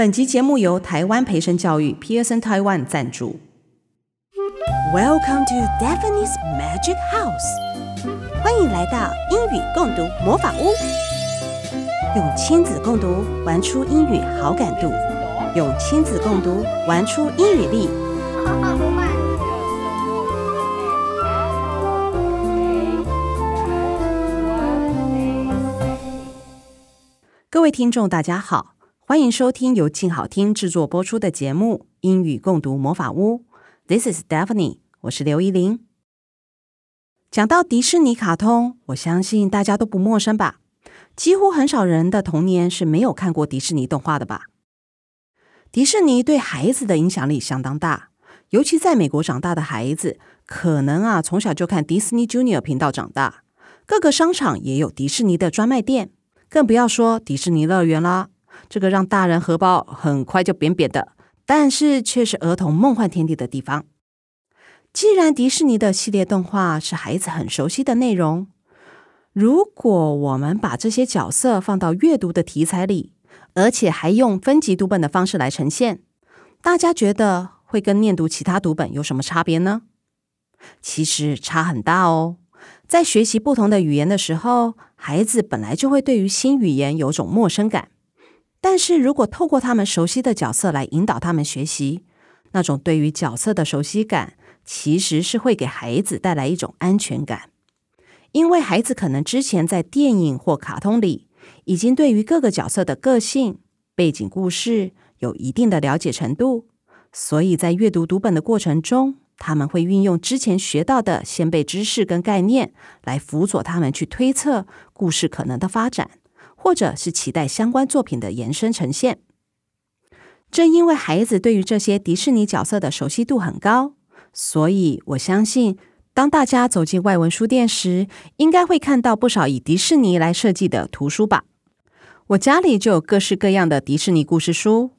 本集节目由台湾培生教育 Pearson Taiwan 赞助。Welcome to Daphne's Magic House。欢迎来到英语共读魔法屋。用亲子共读玩出英语好感度，用亲子共读玩出英语力。各位听众，大家好。欢迎收听由静好听制作播出的节目《英语共读魔法屋》。This is Daphne，我是刘怡伶。讲到迪士尼卡通，我相信大家都不陌生吧？几乎很少人的童年是没有看过迪士尼动画的吧？迪士尼对孩子的影响力相当大，尤其在美国长大的孩子，可能啊从小就看迪士尼 Junior 频道长大，各个商场也有迪士尼的专卖店，更不要说迪士尼乐园啦。这个让大人荷包很快就扁扁的，但是却是儿童梦幻天地的地方。既然迪士尼的系列动画是孩子很熟悉的内容，如果我们把这些角色放到阅读的题材里，而且还用分级读本的方式来呈现，大家觉得会跟念读其他读本有什么差别呢？其实差很大哦。在学习不同的语言的时候，孩子本来就会对于新语言有种陌生感。但是如果透过他们熟悉的角色来引导他们学习，那种对于角色的熟悉感，其实是会给孩子带来一种安全感。因为孩子可能之前在电影或卡通里，已经对于各个角色的个性、背景故事有一定的了解程度，所以在阅读读本的过程中，他们会运用之前学到的先辈知识跟概念，来辅佐他们去推测故事可能的发展。或者是期待相关作品的延伸呈现。正因为孩子对于这些迪士尼角色的熟悉度很高，所以我相信，当大家走进外文书店时，应该会看到不少以迪士尼来设计的图书吧。我家里就有各式各样的迪士尼故事书，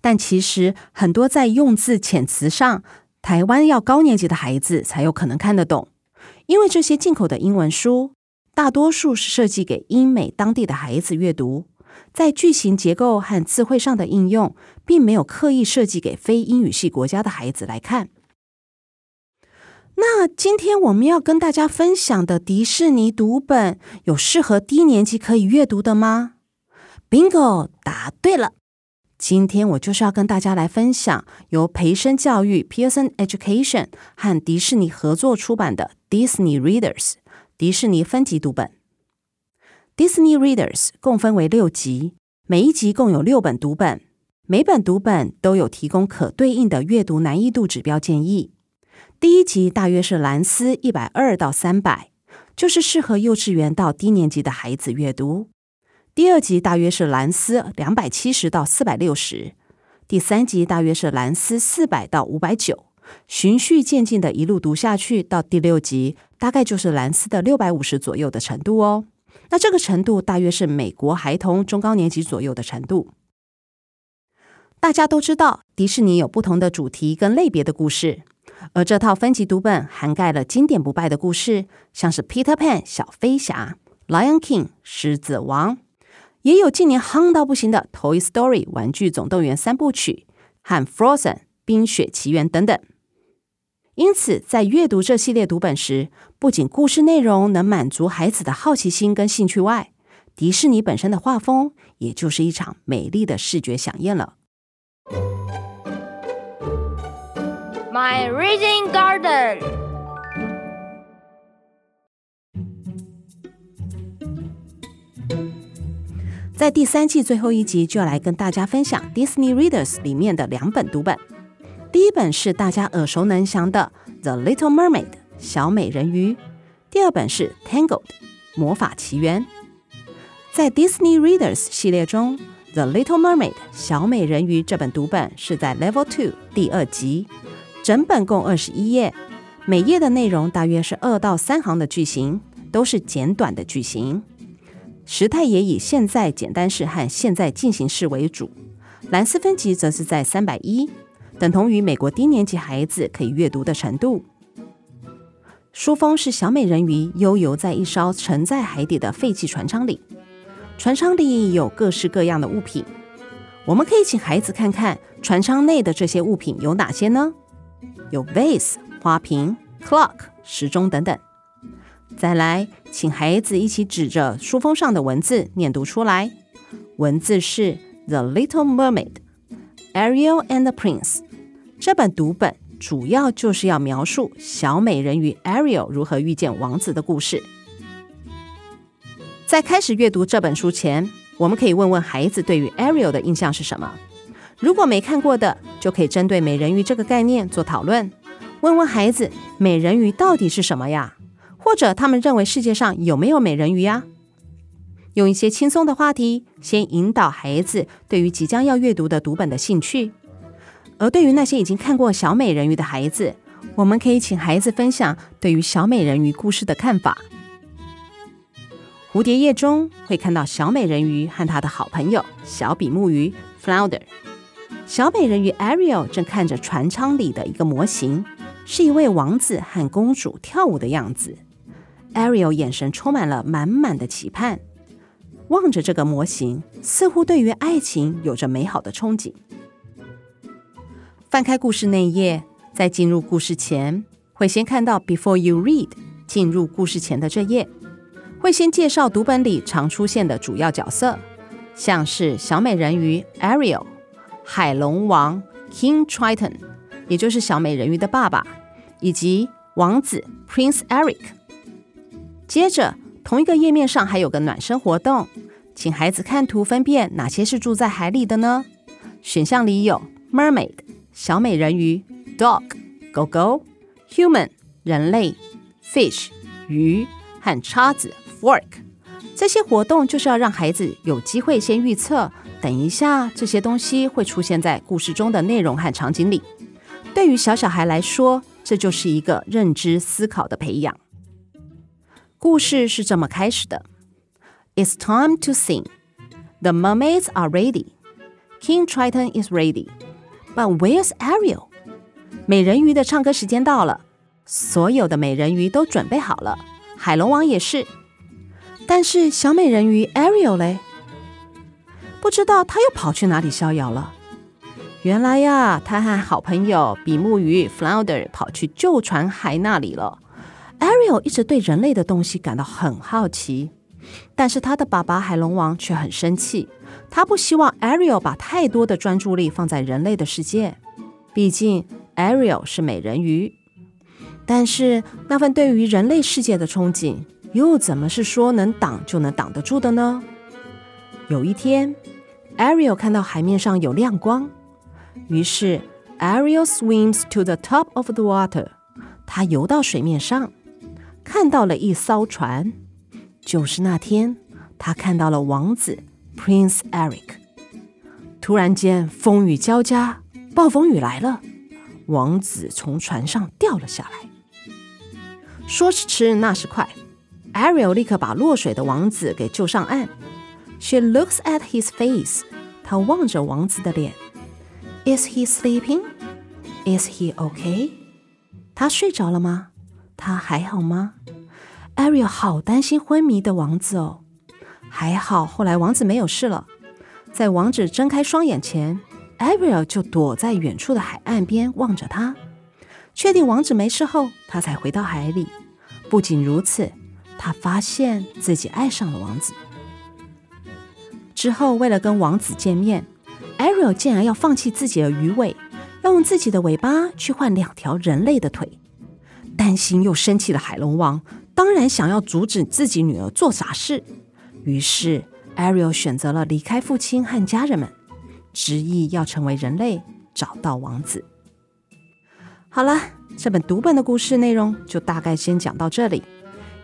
但其实很多在用字遣词上，台湾要高年级的孩子才有可能看得懂，因为这些进口的英文书。大多数是设计给英美当地的孩子阅读，在句型结构和词汇上的应用，并没有刻意设计给非英语系国家的孩子来看。那今天我们要跟大家分享的迪士尼读本，有适合低年级可以阅读的吗？Bingo，答对了！今天我就是要跟大家来分享由培生教育 Pearson Education 和迪士尼合作出版的 Disney Readers。迪士尼分级读本，Disney Readers 共分为六级，每一级共有六本读本，每本读本都有提供可对应的阅读难易度指标建议。第一级大约是蓝丝一百二到三百，就是适合幼稚园到低年级的孩子阅读。第二级大约是蓝丝两百七十到四百六十，第三级大约是蓝丝四百到五百九。循序渐进的一路读下去，到第六集大概就是蓝斯的六百五十左右的程度哦。那这个程度大约是美国孩童中高年级左右的程度。大家都知道，迪士尼有不同的主题跟类别的故事，而这套分级读本涵盖了经典不败的故事，像是 Peter Pan 小飞侠、Lion King 狮子王，也有近年夯到不行的 Toy Story 玩具总动员三部曲和 Frozen 冰雪奇缘等等。因此，在阅读这系列读本时，不仅故事内容能满足孩子的好奇心跟兴趣外，迪士尼本身的画风也就是一场美丽的视觉饗宴了。My Reading Garden，在第三季最后一集，就要来跟大家分享 Disney Readers 里面的两本读本。第一本是大家耳熟能详的《The Little Mermaid》小美人鱼，第二本是《Tangled》魔法奇缘。在 Disney Readers 系列中，《The Little Mermaid》小美人鱼这本读本是在 Level Two 第二集，整本共二十一页，每页的内容大约是二到三行的句型，都是简短的句型，时态也以现在简单式和现在进行式为主。蓝丝分级则是在三百一。等同于美国低年级孩子可以阅读的程度。书封是小美人鱼悠游在一艘沉在海底的废弃船舱里，船舱里有各式各样的物品。我们可以请孩子看看船舱内的这些物品有哪些呢？有 vase 花瓶、clock 时钟等等。再来，请孩子一起指着书封上的文字念读出来。文字是《The Little Mermaid》，Ariel and the Prince。这本读本主要就是要描述小美人鱼 Ariel 如何遇见王子的故事。在开始阅读这本书前，我们可以问问孩子对于 Ariel 的印象是什么。如果没看过的，就可以针对美人鱼这个概念做讨论。问问孩子，美人鱼到底是什么呀？或者他们认为世界上有没有美人鱼呀？用一些轻松的话题，先引导孩子对于即将要阅读的读本的兴趣。而对于那些已经看过小美人鱼的孩子，我们可以请孩子分享对于小美人鱼故事的看法。蝴蝶页中会看到小美人鱼和她的好朋友小比目鱼 Flounder。小美人鱼 Ariel 正看着船舱里的一个模型，是一位王子和公主跳舞的样子。Ariel 眼神充满了满满的期盼，望着这个模型，似乎对于爱情有着美好的憧憬。翻开故事那一页，在进入故事前，会先看到 Before you read，进入故事前的这页，会先介绍读本里常出现的主要角色，像是小美人鱼 Ariel、海龙王 King Triton，也就是小美人鱼的爸爸，以及王子 Prince Eric。接着，同一个页面上还有个暖身活动，请孩子看图分辨哪些是住在海里的呢？选项里有 Mermaid 小美人鱼、Dog 狗狗、Human 人类、Fish 鱼和叉子 Fork。这些活动就是要让孩子有机会先预测，等一下这些东西会出现在故事中的内容和场景里。对于小小孩来说，这就是一个认知思考的培养。故事是这么开始的：It's time to sing. The mermaids are ready. King Triton is ready. But where's Ariel? 美人鱼的唱歌时间到了，所有的美人鱼都准备好了，海龙王也是。但是小美人鱼 Ariel 嘞？不知道他又跑去哪里逍遥了。原来呀，他和好朋友比目鱼 Flounder 跑去旧船骸那里了。Ariel 一直对人类的东西感到很好奇，但是他的爸爸海龙王却很生气。他不希望 Ariel 把太多的专注力放在人类的世界，毕竟 Ariel 是美人鱼。但是那份对于人类世界的憧憬，又怎么是说能挡就能挡得住的呢？有一天，Ariel 看到海面上有亮光，于是 Ariel swims to the top of the water。他游到水面上。看到了一艘船，就是那天他看到了王子 Prince Eric。突然间，风雨交加，暴风雨来了，王子从船上掉了下来。说时迟，那时快，Ariel 立刻把落水的王子给救上岸。She looks at his face，她望着王子的脸。Is he sleeping? Is he okay？他睡着了吗？他还好吗？Ariel 好担心昏迷的王子哦。还好，后来王子没有事了。在王子睁开双眼前，Ariel 就躲在远处的海岸边望着他。确定王子没事后，他才回到海里。不仅如此，他发现自己爱上了王子。之后，为了跟王子见面，Ariel 竟然要放弃自己的鱼尾，要用自己的尾巴去换两条人类的腿。担心又生气的海龙王当然想要阻止自己女儿做傻事，于是 Ariel 选择了离开父亲和家人们，执意要成为人类，找到王子。好了，这本读本的故事内容就大概先讲到这里，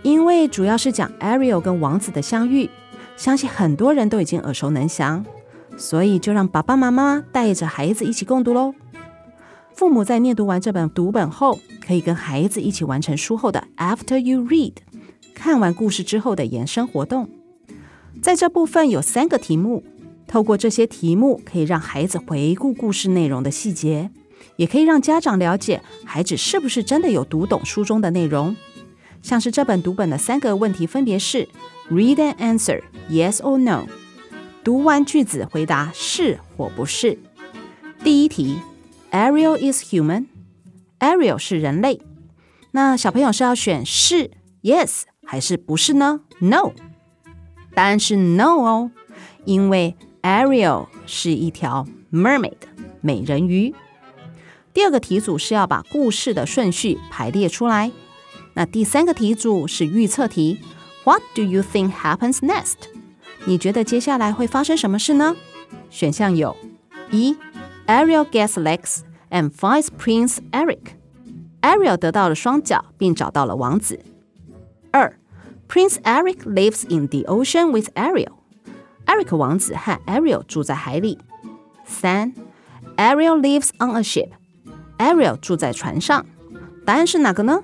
因为主要是讲 Ariel 跟王子的相遇，相信很多人都已经耳熟能详，所以就让爸爸妈妈带着孩子一起共读喽。父母在念读完这本读本后，可以跟孩子一起完成书后的 After you read，看完故事之后的延伸活动。在这部分有三个题目，透过这些题目可以让孩子回顾故事内容的细节，也可以让家长了解孩子是不是真的有读懂书中的内容。像是这本读本的三个问题分别是：Read and answer yes or no，读完句子回答是或不是。第一题，Ariel is human，Ariel 是人类。那小朋友是要选是 yes 还是不是呢？No，答案是 no 哦，因为 Ariel 是一条 mermaid 美人鱼。第二个题组是要把故事的顺序排列出来。那第三个题组是预测题，What do you think happens next？你觉得接下来会发生什么事呢？选项有：一，Ariel gets legs and finds Prince Eric。Ariel 得到了双脚，并找到了王子。二，Prince Eric lives in the ocean with Ariel。Eric 王子和 Ariel 住在海里。三，Ariel lives on a ship。Ariel 住在船上。答案是哪个呢？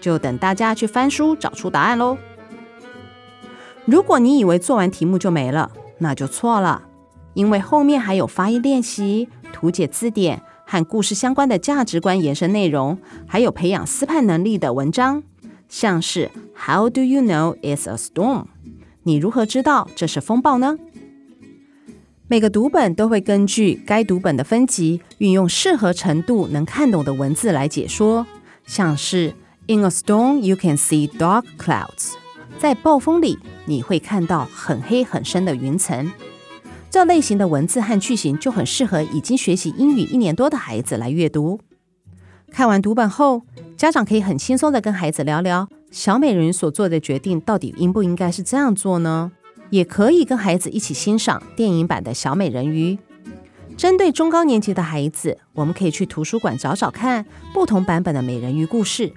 就等大家去翻书找出答案喽。如果你以为做完题目就没了，那就错了，因为后面还有发音练习、图解字典和故事相关的价值观延伸内容，还有培养思判能力的文章，像是 How do you know it's a storm？你如何知道这是风暴呢？每个读本都会根据该读本的分级，运用适合程度能看懂的文字来解说，像是。In a storm, you can see dark clouds. 在暴风里，你会看到很黑很深的云层。这类型的文字和句型就很适合已经学习英语一年多的孩子来阅读。看完读本后，家长可以很轻松地跟孩子聊聊小美人鱼所做的决定到底应不应该是这样做呢？也可以跟孩子一起欣赏电影版的小美人鱼。针对中高年级的孩子，我们可以去图书馆找找看不同版本的美人鱼故事。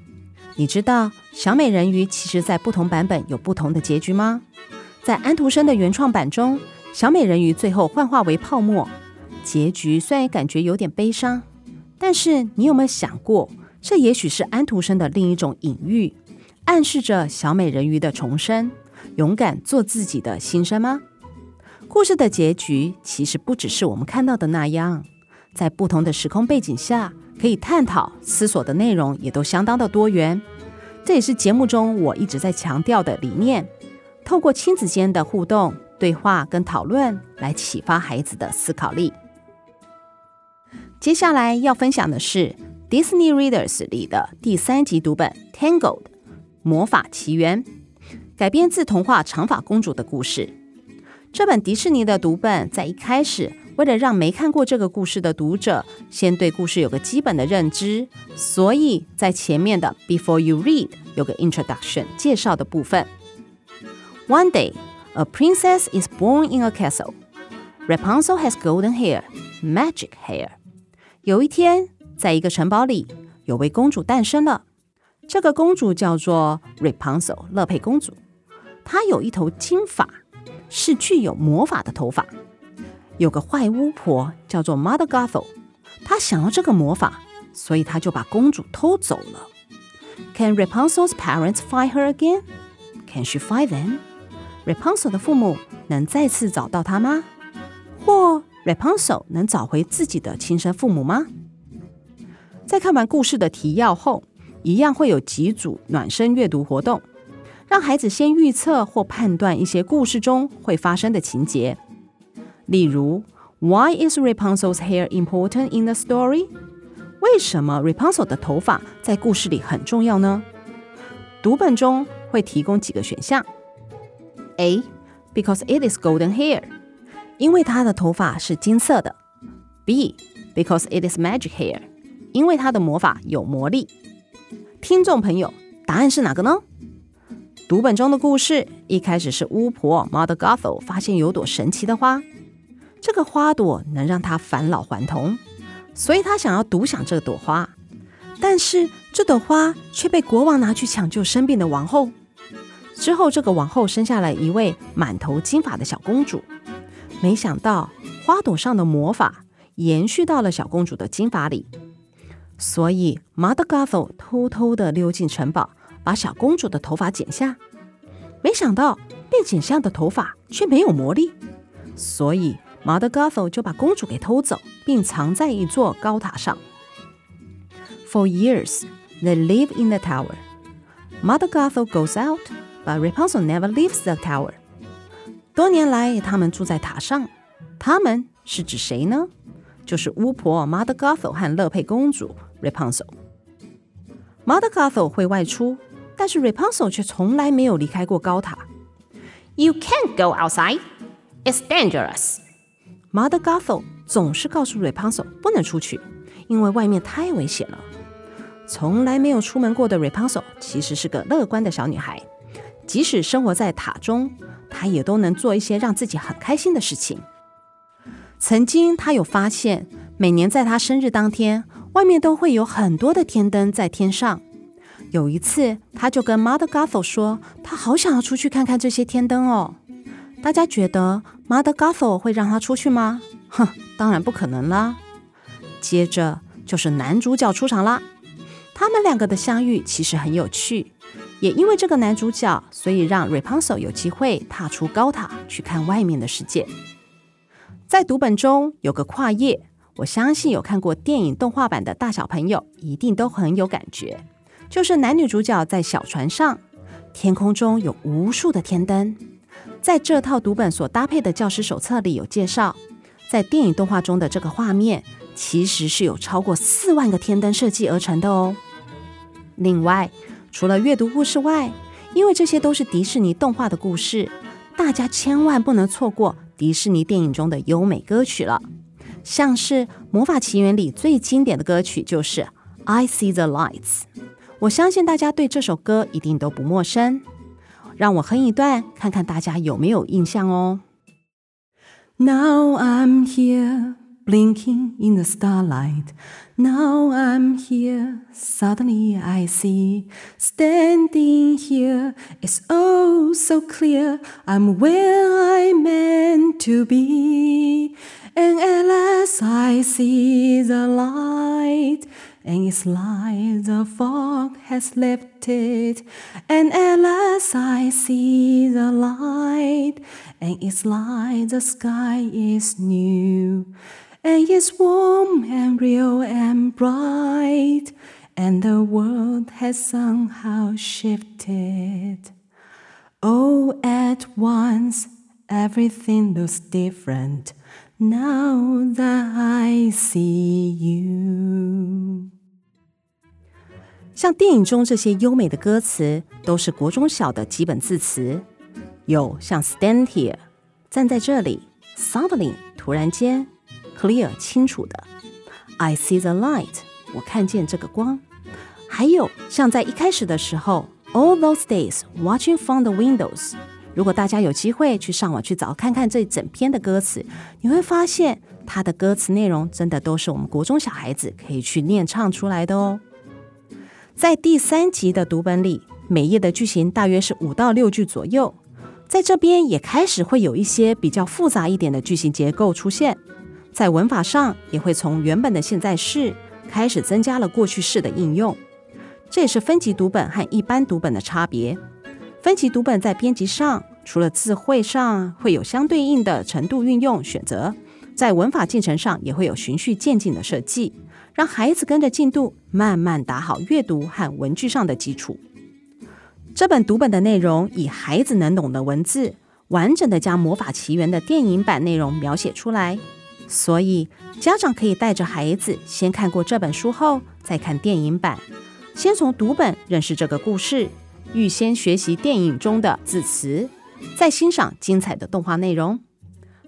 你知道小美人鱼其实在不同版本有不同的结局吗？在安徒生的原创版中，小美人鱼最后幻化为泡沫，结局虽然感觉有点悲伤，但是你有没有想过，这也许是安徒生的另一种隐喻，暗示着小美人鱼的重生，勇敢做自己的心声吗？故事的结局其实不只是我们看到的那样，在不同的时空背景下。可以探讨、思索的内容也都相当的多元，这也是节目中我一直在强调的理念。透过亲子间的互动、对话跟讨论，来启发孩子的思考力。接下来要分享的是 Disney Readers 里的第三集读本《Tangled》魔法奇缘，改编自童话《长发公主》的故事。这本迪士尼的读本在一开始。为了让没看过这个故事的读者先对故事有个基本的认知，所以在前面的 Before you read 有个 introduction 介绍的部分。One day, a princess is born in a castle. Rapunzel has golden hair, magic hair. 有一天，在一个城堡里，有位公主诞生了。这个公主叫做 Rapunzel，乐佩公主。她有一头金发，是具有魔法的头发。有个坏巫婆叫做 Mother Gothel，她想要这个魔法，所以她就把公主偷走了。Can Rapunzel's parents find her again? Can she find them? Rapunzel 的父母能再次找到她吗？或 Rapunzel 能找回自己的亲生父母吗？在看完故事的提要后，一样会有几组暖身阅读活动，让孩子先预测或判断一些故事中会发生的情节。例如，Why is Rapunzel's hair important in the story？为什么 Rapunzel 的头发在故事里很重要呢？读本中会提供几个选项：A. Because it is golden hair，因为它的头发是金色的；B. Because it is magic hair，因为他的魔法有魔力。听众朋友，答案是哪个呢？读本中的故事一开始是巫婆 Mother Gothel 发现有朵神奇的花。这个花朵能让她返老还童，所以她想要独享这朵花。但是这朵花却被国王拿去抢救生病的王后。之后，这个王后生下了一位满头金发的小公主。没想到花朵上的魔法延续到了小公主的金发里，所以 Mother Gothel 偷偷地溜进城堡，把小公主的头发剪下。没想到被剪下的头发却没有魔力，所以。Mother Gothel 就把公主给偷走，并藏在一座高塔上。For years, they live in the tower. Mother Gothel goes out, but Rapunzel never leaves the tower. 多年来，他们住在塔上。他们是指谁呢？就是巫婆 Mother Gothel 和乐佩公主 Rapunzel。Mother Gothel 会外出，但是 Rapunzel 却从来没有离开过高塔。You can't go outside. It's dangerous. Mother Gothel 总是告诉 Rapunzel 不能出去，因为外面太危险了。从来没有出门过的 Rapunzel 其实是个乐观的小女孩，即使生活在塔中，她也都能做一些让自己很开心的事情。曾经，她有发现，每年在她生日当天，外面都会有很多的天灯在天上。有一次，她就跟 Mother Gothel 说，她好想要出去看看这些天灯哦。大家觉得 Mother Gothel 会让她出去吗？哼，当然不可能啦。接着就是男主角出场啦。他们两个的相遇其实很有趣，也因为这个男主角，所以让 Rapunzel 有机会踏出高塔去看外面的世界。在读本中有个跨页，我相信有看过电影动画版的大小朋友一定都很有感觉，就是男女主角在小船上，天空中有无数的天灯。在这套读本所搭配的教师手册里有介绍，在电影动画中的这个画面，其实是有超过四万个天灯设计而成的哦。另外，除了阅读故事外，因为这些都是迪士尼动画的故事，大家千万不能错过迪士尼电影中的优美歌曲了。像是《魔法奇缘》里最经典的歌曲就是《I See the Lights》，我相信大家对这首歌一定都不陌生。让我哼一段，看看大家有没有印象哦。Now I'm here. Blinking in the starlight, now I'm here. Suddenly I see, standing here, it's oh so clear. I'm where I meant to be. And at last I see the light, and it's like the fog has lifted. And at last I see the light, and it's like the sky is new And it's warm and real and bright, and the world has somehow shifted. All at once, everything looks different now that I see you. 像电影中这些优美的歌词，都是国中小的基本字词，有像 stand here 站在这里，suddenly 突然间。 Clear 清楚的，I see the light，我看见这个光。还有像在一开始的时候，All those days watching from the windows。如果大家有机会去上网去找看看这整篇的歌词，你会发现它的歌词内容真的都是我们国中小孩子可以去念唱出来的哦。在第三集的读本里，每页的句型大约是五到六句左右，在这边也开始会有一些比较复杂一点的句型结构出现。在文法上也会从原本的现在式开始增加了过去式的应用，这也是分级读本和一般读本的差别。分级读本在编辑上，除了字汇上会有相对应的程度运用选择，在文法进程上也会有循序渐进的设计，让孩子跟着进度慢慢打好阅读和文句上的基础。这本读本的内容以孩子能懂的文字，完整的将《魔法奇缘》的电影版内容描写出来。所以，家长可以带着孩子先看过这本书后，再看电影版，先从读本认识这个故事，预先学习电影中的字词，再欣赏精彩的动画内容。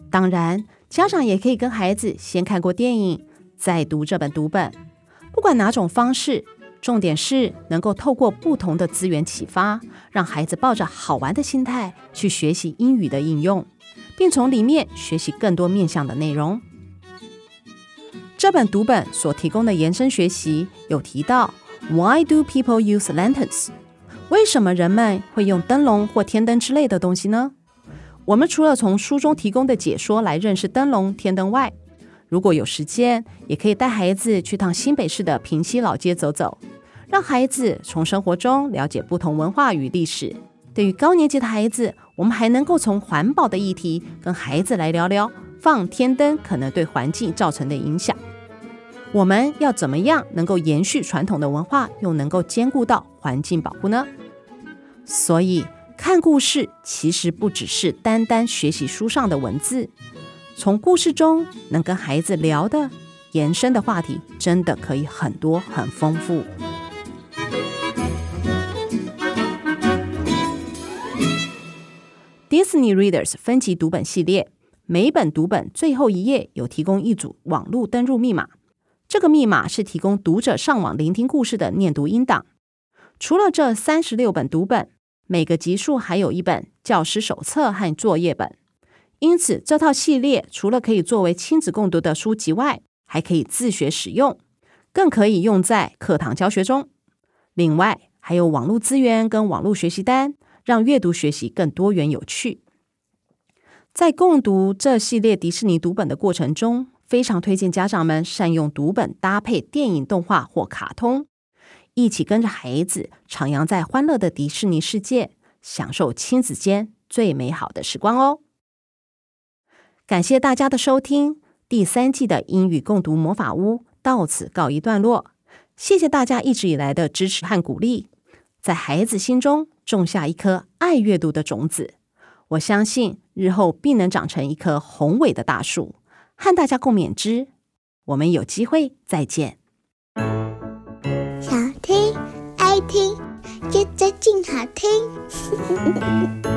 当然，家长也可以跟孩子先看过电影，再读这本读本。不管哪种方式，重点是能够透过不同的资源启发，让孩子抱着好玩的心态去学习英语的应用。并从里面学习更多面向的内容。这本读本所提供的延伸学习有提到，Why do people use lanterns？为什么人们会用灯笼或天灯之类的东西呢？我们除了从书中提供的解说来认识灯笼、天灯外，如果有时间，也可以带孩子去趟新北市的平西老街走走，让孩子从生活中了解不同文化与历史。对于高年级的孩子，我们还能够从环保的议题跟孩子来聊聊放天灯可能对环境造成的影响。我们要怎么样能够延续传统的文化，又能够兼顾到环境保护呢？所以看故事其实不只是单单学习书上的文字，从故事中能跟孩子聊的延伸的话题，真的可以很多很丰富。Disney Readers 分级读本系列，每本读本最后一页有提供一组网络登入密码，这个密码是提供读者上网聆听故事的念读音档。除了这三十六本读本，每个集数还有一本教师手册和作业本。因此，这套系列除了可以作为亲子共读的书籍外，还可以自学使用，更可以用在课堂教学中。另外，还有网络资源跟网络学习单。让阅读学习更多元有趣。在共读这系列迪士尼读本的过程中，非常推荐家长们善用读本搭配电影、动画或卡通，一起跟着孩子徜徉在欢乐的迪士尼世界，享受亲子间最美好的时光哦。感谢大家的收听，第三季的英语共读魔法屋到此告一段落。谢谢大家一直以来的支持和鼓励，在孩子心中。种下一颗爱阅读的种子，我相信日后必能长成一棵宏伟的大树，和大家共勉之。我们有机会再见。想听爱听，接着静好听。